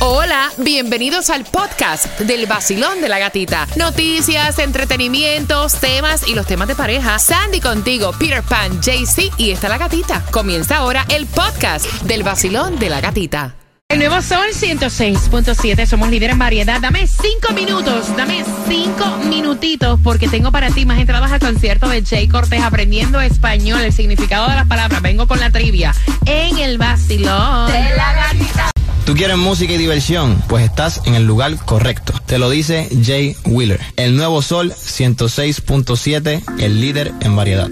Hola, bienvenidos al podcast del vacilón de la gatita. Noticias, entretenimientos, temas y los temas de pareja. Sandy contigo, Peter Pan, JC y está la gatita. Comienza ahora el podcast del vacilón de la gatita. El nuevo Sol 106.7, somos líder en variedad. Dame cinco minutos, dame cinco minutitos, porque tengo para ti más entradas al concierto de Jay Cortés aprendiendo español, el significado de las palabras. Vengo con la trivia en el vacilón de la gatita. ¿Tú quieres música y diversión? Pues estás en el lugar correcto. Te lo dice Jay Wheeler. El nuevo Sol 106.7, el líder en variedad.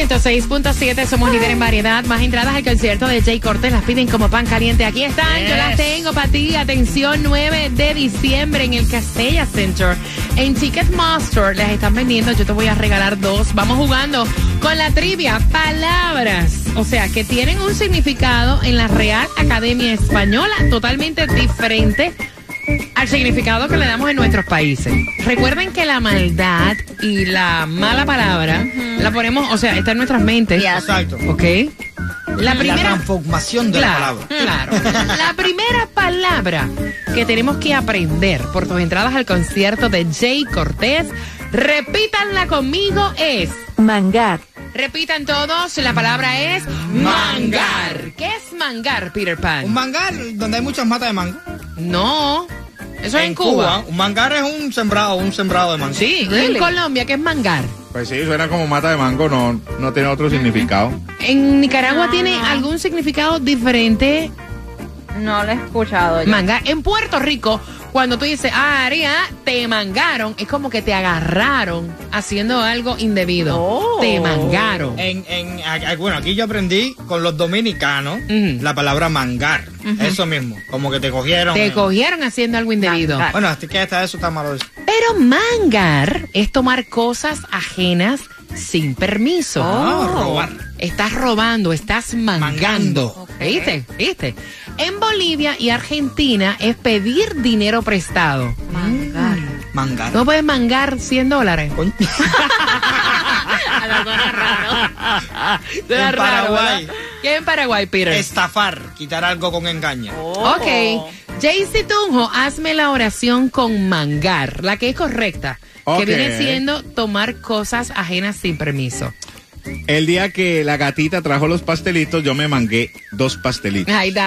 106.7, somos líder en variedad. Más entradas al concierto de Jay Cortés las piden como pan caliente. Aquí están, yo las tengo para ti. Atención, 9 de diciembre en el Castella Center. En Ticketmaster las están vendiendo. Yo te voy a regalar dos. Vamos jugando con la trivia. Palabras, o sea, que tienen un significado en la Real Academia Española totalmente diferente al significado que le damos en nuestros países. Recuerden que la maldad y la mala palabra la ponemos, o sea, está en nuestras mentes. Exacto. ¿Ok? La La primera. transformación de la palabra. claro. La primera palabra que tenemos que aprender por tus entradas al concierto de Jay Cortés, repítanla conmigo, es. Mangar. Repitan todos, la palabra es mangar. ¿Qué es mangar, Peter Pan? Un mangar donde hay muchas matas de mango. No, eso es en Cuba. Un mangar es un sembrado, un sembrado de mango. Sí, en Colombia, ¿qué es mangar? Pues sí, suena como mata de mango, no, no tiene otro significado. ¿En Nicaragua tiene algún significado diferente? No lo he escuchado. yo. Mangar. En Puerto Rico, cuando tú dices, ah, Aria, te mangaron, es como que te agarraron haciendo algo indebido. Oh. Te mangaron. En, en, a- bueno, aquí yo aprendí con los dominicanos la palabra mangar. Eso mismo. Como que te cogieron. Te eh. cogieron haciendo algo indebido. Mangar. Bueno, así que está eso está malo. eso. Pero mangar es tomar cosas ajenas sin permiso. Ah, robar. Estás robando, estás mangando. Mangando. ¿Viste? ¿Viste? En Bolivia y Argentina es pedir dinero prestado. Mangar. Mangar. No puedes mangar 100 dólares. Coño. Algo raro. Suena En raro, Paraguay. ¿Qué en Paraguay, Peter? Estafar, quitar algo con engaño. Ok. Jaycee Tunjo, hazme la oración con mangar, la que es correcta. Que viene siendo tomar cosas ajenas sin permiso. El día que la gatita trajo los pastelitos, yo me mangué dos pastelitos. Muy bien.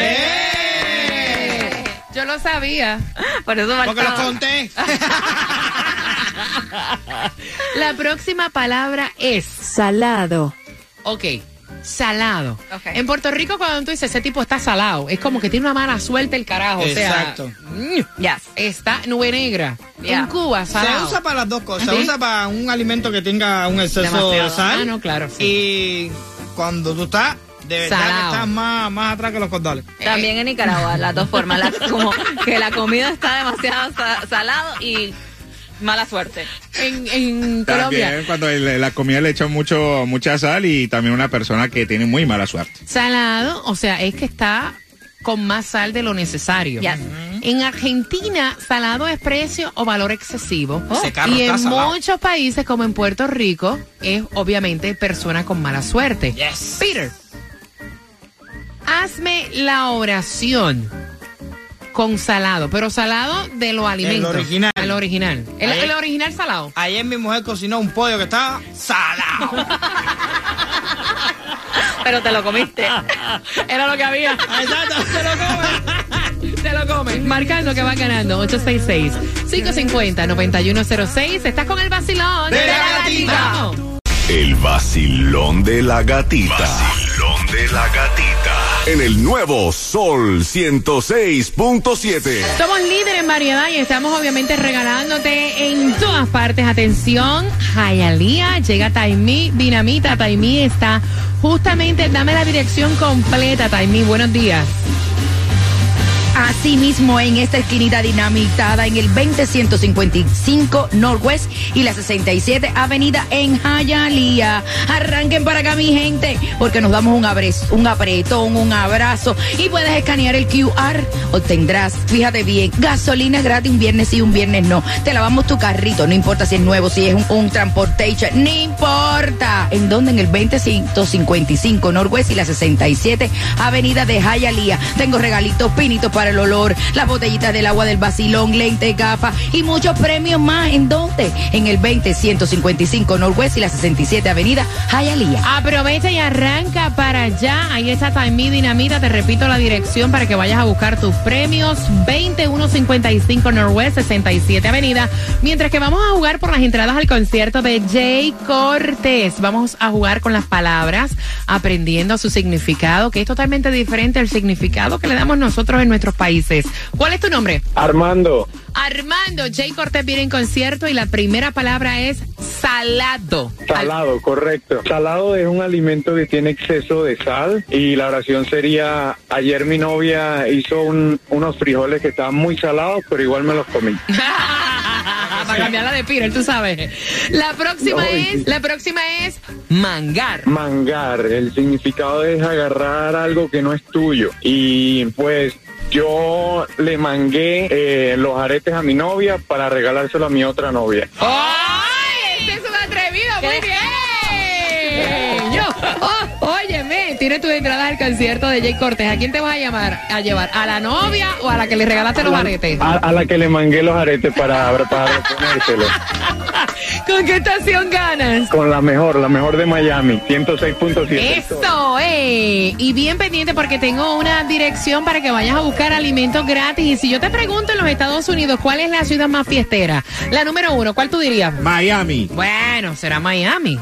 ¡Eh! Yo lo sabía. Por eso Porque lo conté. La próxima palabra es, Salado. ok, salado. En Puerto Rico cuando tú dices ese tipo está salado, es como que tiene una mala suerte el carajo. O sea, Exacto. mm, Yes. está nube negra. En Cuba, Se salado. usa para las dos cosas. ¿Sí? Se usa para un alimento que tenga un exceso Demasiado. de sal. Ah, no, claro, sí. Y cuando tú estás, de verdad que Salado. estás más, más atrás que los cordales. También en Nicaragua, las dos formas. la- como que la comida está demasiado sa- salado y mala suerte. En, en Colombia, También cuando el- la comida le echan mucho, mucha sal y también una persona que tiene muy mala suerte. salado, o sea, es que está con más sal de lo necesario. Yes. En Argentina, salado es precio o valor excesivo. Carro y en salado. muchos países, como en Puerto Rico, es obviamente persona con mala suerte. Yes. Peter, hazme la oración con salado, pero salado de los alimentos. original. El original. El, Ahí- el original salado. Ayer mi mujer cocinó un pollo que estaba salado. Pero te lo comiste. Era lo que había. Exacto. Se lo come. Se lo come. Marcando que va ganando. 866-550-9106. Estás con el vacilón. De la gatita. El vacilón de la gatita. Vacilón de la gatita. En el nuevo Sol 106.7. Somos líderes en variedad y estamos obviamente regalándote en todas partes. Atención, Hayalía, llega Taimí, Dinamita. Taimí está justamente, dame la dirección completa, Taimí. Buenos días. Así mismo en esta esquinita dinamitada en el 20155 Northwest y la 67 Avenida en Hialeah. Arranquen para acá mi gente, porque nos damos un, abres- un apretón, un abrazo y puedes escanear el QR. Obtendrás, fíjate bien, gasolina gratis un viernes sí, un viernes no. Te lavamos tu carrito, no importa si es nuevo, si es un, un transportation, no importa. ¿En dónde? En el 255 Northwest y la 67 Avenida de Hialeah. Tengo regalitos, pinitos para el olor, las botellitas del agua del vacilón, lentes, gafas y muchos premios más. ¿En dónde? En el 20155 Northwest y la 67 Avenida Hialeah. Aprovecha y arranca para allá. Ahí está Taimí Dinamita. Te repito la dirección para que vayas a buscar tus premios. 2155 Northwest 67 Avenida. Mientras que vamos a jugar por las entradas al concierto de Jay Cortés. Vamos a jugar con las palabras, aprendiendo su significado, que es totalmente diferente al significado que le damos nosotros en nuestros países. ¿Cuál es tu nombre? Armando, Armando. Jay Cortés viene en concierto y la primera palabra es salado. salado, correcto. Salado es un alimento que tiene exceso de sal y la oración sería, ayer mi novia hizo un- unos frijoles que estaban muy salados, pero igual me los comí. Para cambiarla de Peter, tú sabes. La próxima No, es, sí. la próxima es mangar. Mangar, el significado es agarrar algo que no es tuyo. Y pues yo le mangué eh, los aretes a mi novia para regalárselo a mi otra novia. ¡Ay! Este es un atrevido, muy bien. Tienes tus entradas al concierto de Jay Cortés. ¿A quién te vas a llamar? ¿A llevar? ¿A la novia o a la que le regalaste los aretes? A, a la que le mangué los aretes para, para. ¿Con qué estación ganas? Con la mejor, la mejor de Miami, 106.7. Esto, eh. Y bien pendiente porque tengo una dirección para que vayas a buscar alimentos gratis. Y si yo te pregunto en los Estados Unidos, ¿cuál es la ciudad más fiestera? La número uno, ¿cuál tú dirías? Miami. Bueno, será Miami.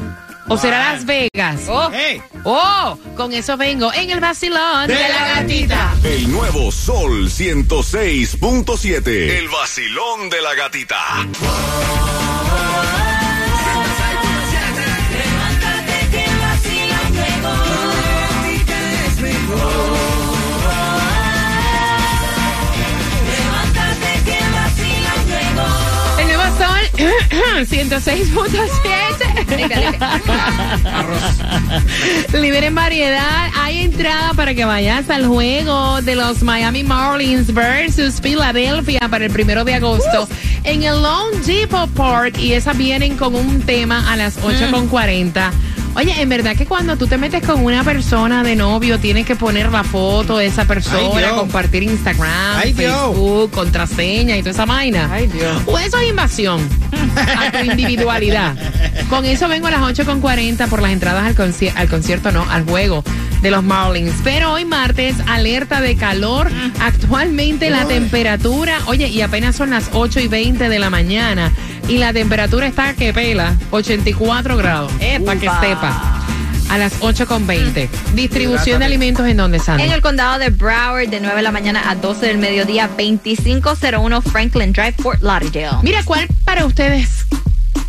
¿O será Las Vegas? Oh, Hey. oh, con eso vengo en el vacilón de, la gatita. El nuevo Sol 106.7. El vacilón de la gatita. El nuevo sol 106.7. Líder en variedad. Hay entrada para que vayas al juego de los Miami Marlins versus Philadelphia para el primero de agosto en el Lone Depot Park. Y esas vienen con un tema a las 8.40. Oye, en verdad que cuando tú te metes con una persona de novio, tienes que poner la foto de esa persona, compartir Instagram, Ay. Facebook, contraseña y toda esa vaina. Ay, Dios. O eso es invasión a tu individualidad. Con eso vengo a las 8.40 por las entradas al, conci- al concierto, no, al juego de los Marlins. Pero hoy martes, alerta de calor. Actualmente la temperatura, oye, y apenas son las 8 y 20 de la mañana. Y la temperatura está que pela, 84 grados. Para que sepa. A las 8.20. Distribución de alimentos en donde, Sandy. En el condado de Broward, de 9 de la mañana a 12 del mediodía, 2501 Franklin Drive, Fort Lauderdale. Mira, ¿cuál para ustedes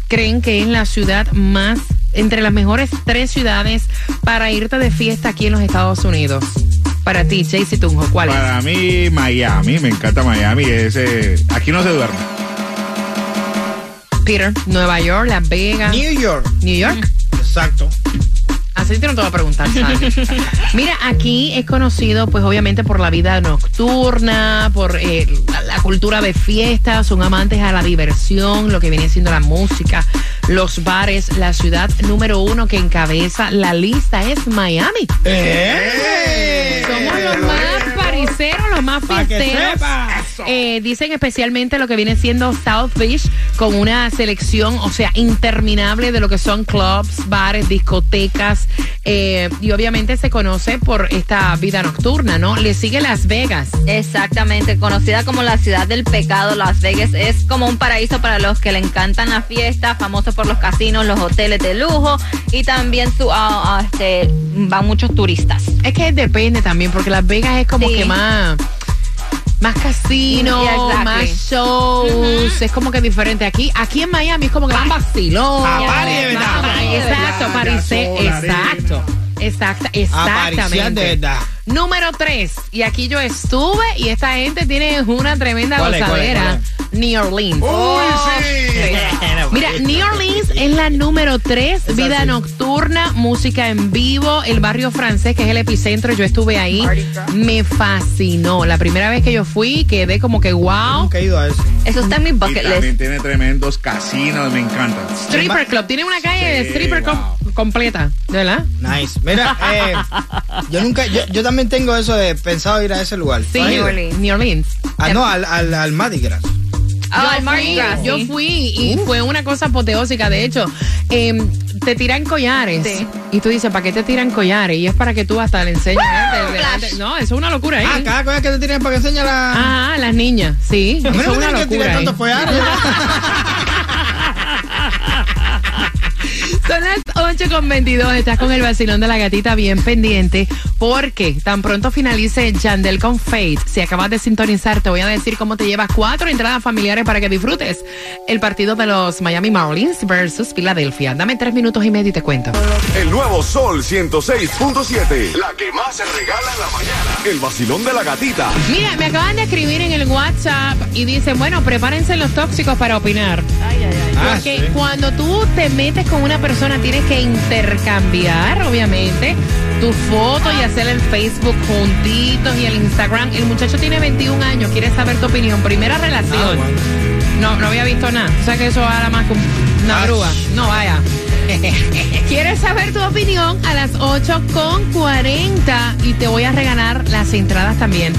creen que es la ciudad más, entre las mejores tres ciudades para irte de fiesta aquí en los Estados Unidos? Para ti, Jaycee Tunjo, ¿cuál es? Para mí, Miami. Me encanta Miami. Ese, aquí no se duerme. Peter, Nueva York, Las Vegas, New York. New York. Exacto. Así te no te voy a preguntar, Sandy. Mira, aquí es conocido, pues obviamente por la vida nocturna, por eh, la, la cultura de fiesta, son amantes a la diversión, lo que viene siendo la música, los bares. La ciudad número uno que encabeza la lista es Miami. ¡Eh! Somos los más pariseros, los más que fiesteros. Eh, dicen especialmente lo que viene siendo South Beach, con una selección, o sea, interminable de lo que son clubs, bares, discotecas. eh, y obviamente se conoce por esta vida nocturna, ¿no? Le sigue Las Vegas. Exactamente, conocida como la ciudad del pecado, Las Vegas es como un paraíso para los que le encantan la fiesta, famoso por los casinos, los hoteles de lujo y también su, ah, este, van muchos turistas. Es que depende también, porque Las Vegas es como Sí. que más. Más casino, exactly. más shows, es como que diferente. Aquí, aquí en Miami es como que más vacilón. Exacto, arena. exacto. Exacta, exactamente. de verdad. Número 3. Y aquí yo estuve y esta gente tiene una tremenda ¿Cuál es, cuál es, gozadera. New Orleans. ¡Uy, sí! Mira, New Orleans es la número 3, vida nocturna, música en vivo, el barrio francés que es el epicentro, yo estuve ahí, me fascinó. La primera vez que yo fui quedé como que wow. Nunca he ido a eso. Eso está en mi Y bucket también list. tiene tremendos casinos, me encanta. Stripper Club, tiene una calle de Sí, stripper wow. com- completa, ¿de verdad? Nice. Mira, eh, yo nunca, yo, yo también tengo eso de pensado ir a ese lugar. Sí. New Orleans. Ah, no, al, al, al Mardi Gras. Ah, yo Mardi fui, Gras, yo sí. fui y fue una cosa apoteósica. De hecho, eh, te tiran collares Sí. y tú dices, ¿para qué te tiran collares? Y es para que tú hasta le enseñes. ¿eh? De- de- de- no, eso es una locura ahí. Ah, cada cosa que te tienen para que enseñe la. Ah, las niñas, sí. A Eso no es una tienen que tirar locura. tantos collares. Son las 8 con 22. Estás con el vacilón de la gatita bien pendiente. Porque tan pronto finalice Yandel con Fate. Si acabas de sintonizar, te voy a decir cómo te llevas cuatro entradas familiares para que disfrutes el partido de los Miami Marlins versus Filadelfia. Dame tres minutos y medio y te cuento. El nuevo Sol 106.7. La que más se regala en la mañana. El vacilón de la gatita. Mira, me acaban de escribir en el WhatsApp y dicen, bueno, prepárense los tóxicos para opinar. Ah, Porque sí. cuando tú te metes con una persona tienes que intercambiar, obviamente, tu foto y hacer el Facebook juntitos y el Instagram. El muchacho tiene 21 años, quiere saber tu opinión. Primera relación. Ah, bueno. No, no había visto nada. O sea que eso era más que un- una grúa. No, vaya. ¿Quieres saber tu opinión? A las 8 con 40 y te voy a regalar las entradas también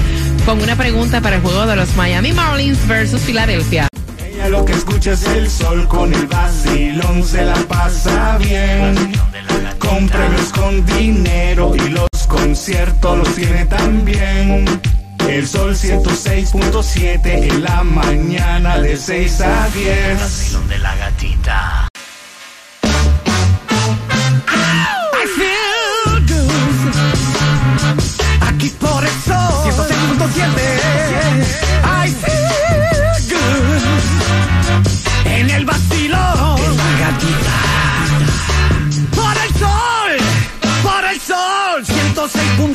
con una pregunta para el juego de los Miami Marlins versus Filadelfia. Ella lo que escucha es el sol con el vacilón, se la pasa bien. Con premios, con dinero y los conciertos los tiene también. El sol 106.7 en la mañana de 6 a 10. de la gatita.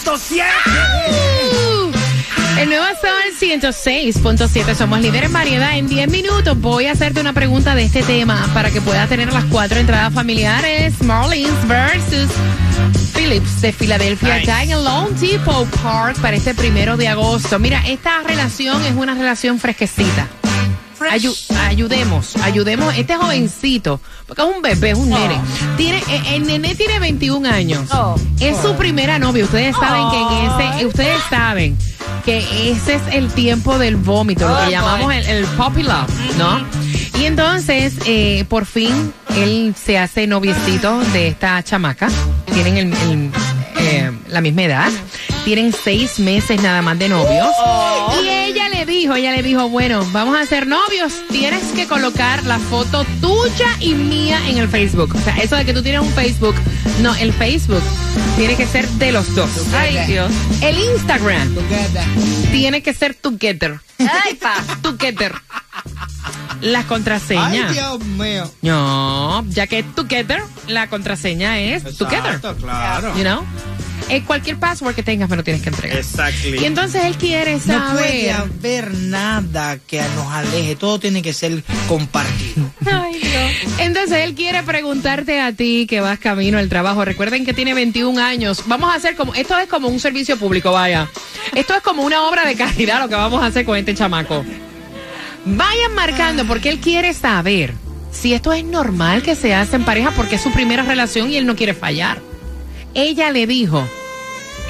106.7. El nuevo Sol 106.7. Somos líderes en variedad. En 10 minutos voy a hacerte una pregunta de este tema para que puedas tener las cuatro entradas familiares. Marlins versus Phillips de Filadelfia. Nice. En el Lone Depot Park para este primero de agosto. Mira, esta relación es una relación fresquecita. Ayu- ayudemos, ayudemos. Este jovencito, porque es un bebé, es un nene. Tiene, eh, el nene tiene 21 años. Oh. Es su primera novia. Ustedes saben que en ese, ustedes saben que ese es el tiempo del vómito, lo Oh, que boy. llamamos el, el puppy love, ¿no? Y entonces, eh, por fin, él se hace noviecito de esta chamaca. Tienen el- el, eh, la misma edad. Tienen seis meses nada más de novios. Y ella le dijo, ella le dijo, bueno, vamos a ser novios. Tienes que colocar la foto tuya y mía en el Facebook. O sea, eso de que tú tienes un Facebook, no, el Facebook tiene que ser de los dos. Ay, Dios. El Instagram tiene que ser together. Ay, pa. Together. Las contraseñas. Ay, Dios mío. No, ya que together, la contraseña es together. Claro. You know? Eh, cualquier password que tengas me lo tienes que entregar. Exactly. Y entonces él quiere no puede saber. haber nada que nos aleje. Todo tiene que ser compartido. Ay, Dios. Entonces él quiere preguntarte a ti que vas camino al trabajo. Recuerden que tiene 21 años. Vamos a hacer como, esto es como un servicio público, vaya. Esto es como una obra de caridad lo que vamos a hacer con este chamaco. Vayan marcando porque él quiere saber si esto es normal que se hace en pareja porque es su primera relación y él no quiere fallar. Ella le dijo,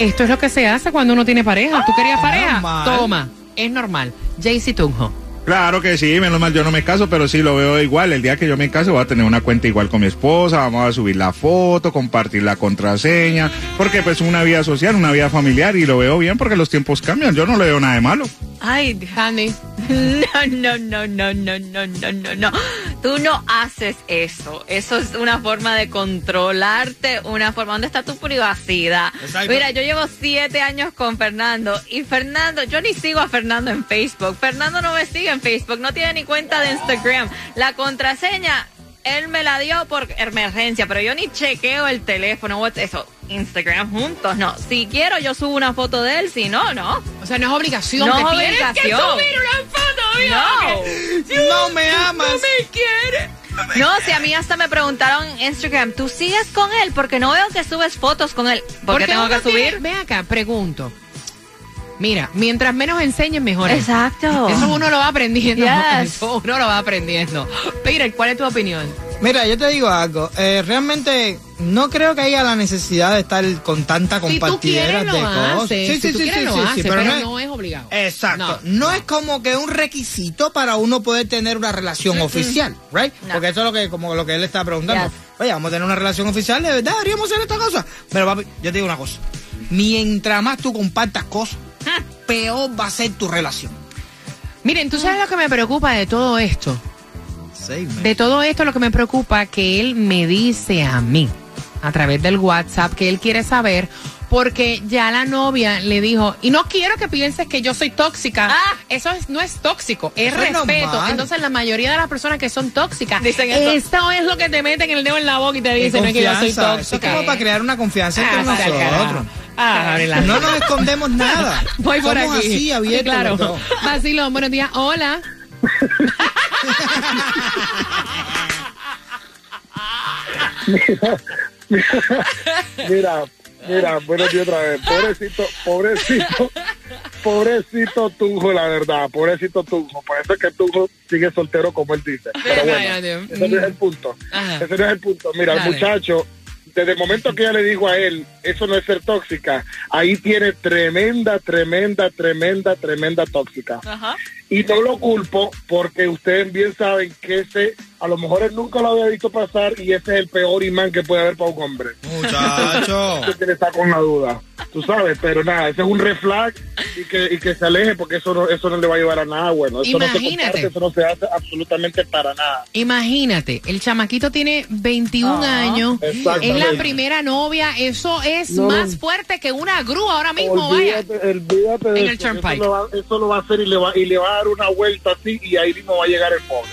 esto es lo que se hace cuando uno tiene pareja. ¿Tú querías pareja? normal. Toma, es normal. Jaycee Tunjo. Claro que sí, menos mal yo no me caso, pero sí lo veo igual. El día que yo me case voy a tener una cuenta igual con mi esposa, vamos a subir la foto, compartir la contraseña, porque pues una vida social, una vida familiar y lo veo bien porque los tiempos cambian. Yo no le veo nada de malo. Ay, Candy. No, no, no, no, no, no, no, no, no. Tú no haces eso. Eso es una forma de controlarte, una forma. ¿Dónde está tu privacidad? Exacto. Mira, yo llevo siete años con Fernando y Fernando, yo ni sigo a Fernando en Facebook. Fernando no me sigue en Facebook, no tiene ni cuenta de Instagram. La contraseña él me la dio por emergencia, pero yo ni chequeo el teléfono, what- eso, Instagram juntos, no. Si quiero, yo subo una foto de él, si no, no. O sea, no es obligación. No te es tienes que obligación. subir una foto, No. que- No me amas. No me quieres. No, si a mí hasta me preguntaron en Instagram, ¿tú sigues con él? Porque no veo que subes fotos con él. ¿Por qué tengo que subir? tiene- Ve acá, pregunto. Mira, mientras menos enseñes, mejor. es. Exacto. Eso uno lo va aprendiendo. Yes. Eso uno lo va aprendiendo. Peter, ¿cuál es tu opinión? Mira, yo te digo algo. eh, realmente no creo que haya la necesidad de estar con tanta Si tú compartidera quieres, lo de cosas. haces. si tú quieres, lo haces, pero, no es- no es obligado. Exacto. No. es como que un requisito para uno poder tener una relación oficial, ¿right? No. Porque eso es lo que, como lo que él está preguntando. Yes. Oye, vamos a tener una relación oficial, de verdad, deberíamos hacer esta cosa. Pero papi, yo te digo una cosa. Mientras más tú compartas cosas, peor va a ser tu relación. Miren, ¿tú sabes lo que me preocupa de todo esto? Sí, De todo esto lo que me preocupa que él me dice a mí a través del WhatsApp que él quiere saber porque ya la novia le dijo, y no quiero que pienses que yo soy tóxica. Ah. Eso es, no es tóxico, es Eso es respeto. Entonces la mayoría de las personas que son tóxicas, Dicen esto. esto es lo que te meten el dedo en la boca y te Y dicen "No es que yo soy. Eso es tóxica. como para crear una confianza entre Ah, carajo. nosotros. Ah, No nos escondemos nada. Voy por Somos aquí. así, abiertos. claro. los dos. Vacilón, buenos días. Hola. Mira, mira, buenos días otra vez. Pobrecito, pobrecito, pobrecito Tunjo, la verdad, pobrecito Tunjo. Por eso es que Tunjo sigue soltero como él dice. Pero bueno, ese no es el punto. Ajá. Ese no es el punto. Mira, Dale. el muchacho, desde el momento que ella le dijo a él, eso no es ser tóxica, ahí tiene tremenda, tremenda, tremenda, tremenda tóxica. Ajá. Y no lo culpo porque ustedes bien saben que ese, a lo mejor él nunca lo había visto pasar y ese es el peor imán que puede haber para un hombre. Muchacho. que le está con la duda. Tú sabes, pero nada, ese es un red flag y que, y que se aleje porque eso no, eso no le va a llevar a nada bueno. Eso no se Imagínate. comparte, eso no se hace absolutamente para nada. Imagínate, el chamaquito tiene 21 Ah, años, es la primera novia, eso es No, más fuerte que una grúa ahora mismo, vaya. Olvídate, olvídate de En el eso, eso, turnpike. lo va, eso lo va a hacer y le va, y le va a dar una vuelta así y ahí mismo va a llegar el pobre.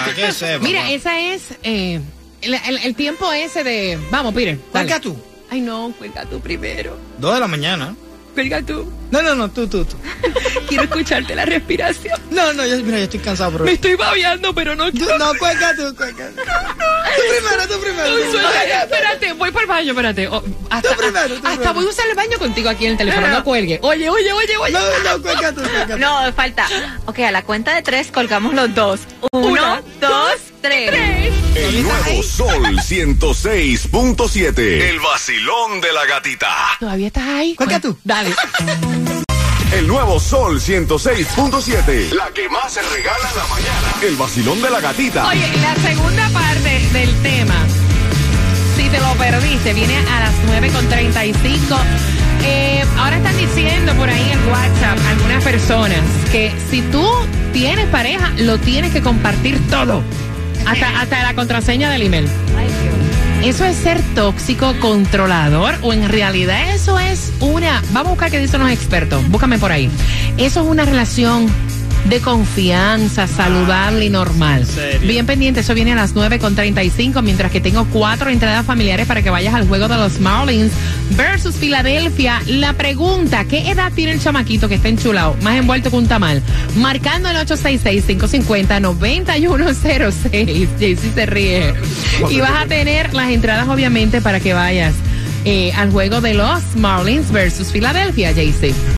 ¿A qué sepa, Mira, esa es eh, el, el- el tiempo ese de... Vamos, Peter. dale. Cuelga tú. Ay, no, cuelga tú primero. Dos de la mañana. Cuelga tú. No, no, no, tú, tú, tú. Quiero escucharte la respiración. No, no, yo, mira, yo estoy cansado, bro. Me estoy babeando, pero no... Tú- no, cuelga tú, cuelga. Tú primero, tú primero. Tú primero. espérate, voy por el baño, espérate. Oh, hasta, Tú primero, tú hasta primero. voy a usar el baño contigo aquí en el teléfono, no cuelgue. Oye, oye, oye, oye. No, no, cuelga tú, cuelga tú. No, falta. Ok, a la cuenta de tres colgamos los dos. Uno, Uno, dos, tres. El nuevo Sol 106.7. El vacilón de la gatita. ¿Todavía estás ahí? Cuelga tú. Dale. El nuevo Sol 106.7. La que más se regala en la mañana. El vacilón de la gatita. Oye, la segunda parte del tema, si te lo perdiste, viene a las 9.35. Eh, ahora están diciendo por ahí en WhatsApp algunas personas que si tú tienes pareja, lo tienes que compartir todo. Hasta, hasta la contraseña del email. Ay, Dios. ¿Eso es ser tóxico, controlador? ¿O en realidad eso es una... Vamos a buscar qué dicen los expertos. Búscame por ahí. Eso es una relación de confianza, saludable y normal. Bien pendiente, eso viene a las 9.35, mientras que tengo cuatro entradas familiares para que vayas al juego de los Marlins versus Filadelfia. La pregunta, ¿qué edad tiene el chamaquito que está enchulado, más envuelto que un tamal? Marcando el 866-550-9106. Jaycee se ríe. Y vas a tener las entradas, obviamente, para que vayas eh, al juego de los Marlins versus Filadelfia, Jaycee.